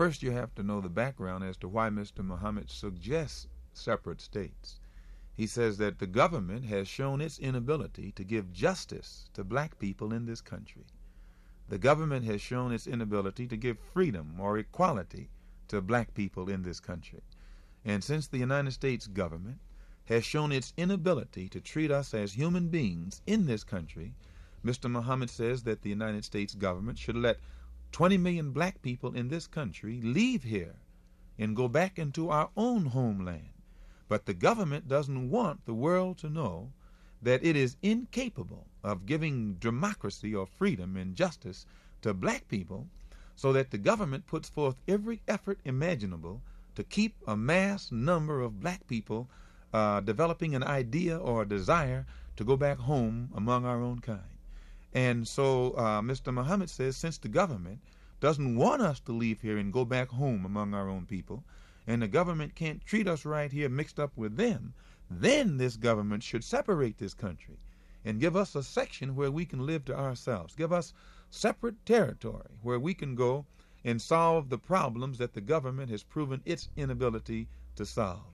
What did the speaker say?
First, you have to know the background as to why Mr. Muhammad suggests separate states. He says that the government has shown its inability to give justice to black people in this country. The government has shown its inability to give freedom or equality to black people in this country. And since the United States government has shown its inability to treat us as human beings in this country, Mr. Muhammad says that the United States government should let 20 million black people in this country leave here and go back into our own homeland. But the government doesn't want the world to know that it is incapable of giving democracy or freedom and justice to black people, so that the government puts forth every effort imaginable to keep a mass number of black people uh, developing an idea or a desire to go back home among our own kind. And so uh, Mr. Muhammad says since the government doesn't want us to leave here and go back home among our own people, and the government can't treat us right here mixed up with them, then this government should separate this country and give us a section where we can live to ourselves. Give us separate territory where we can go and solve the problems that the government has proven its inability to solve.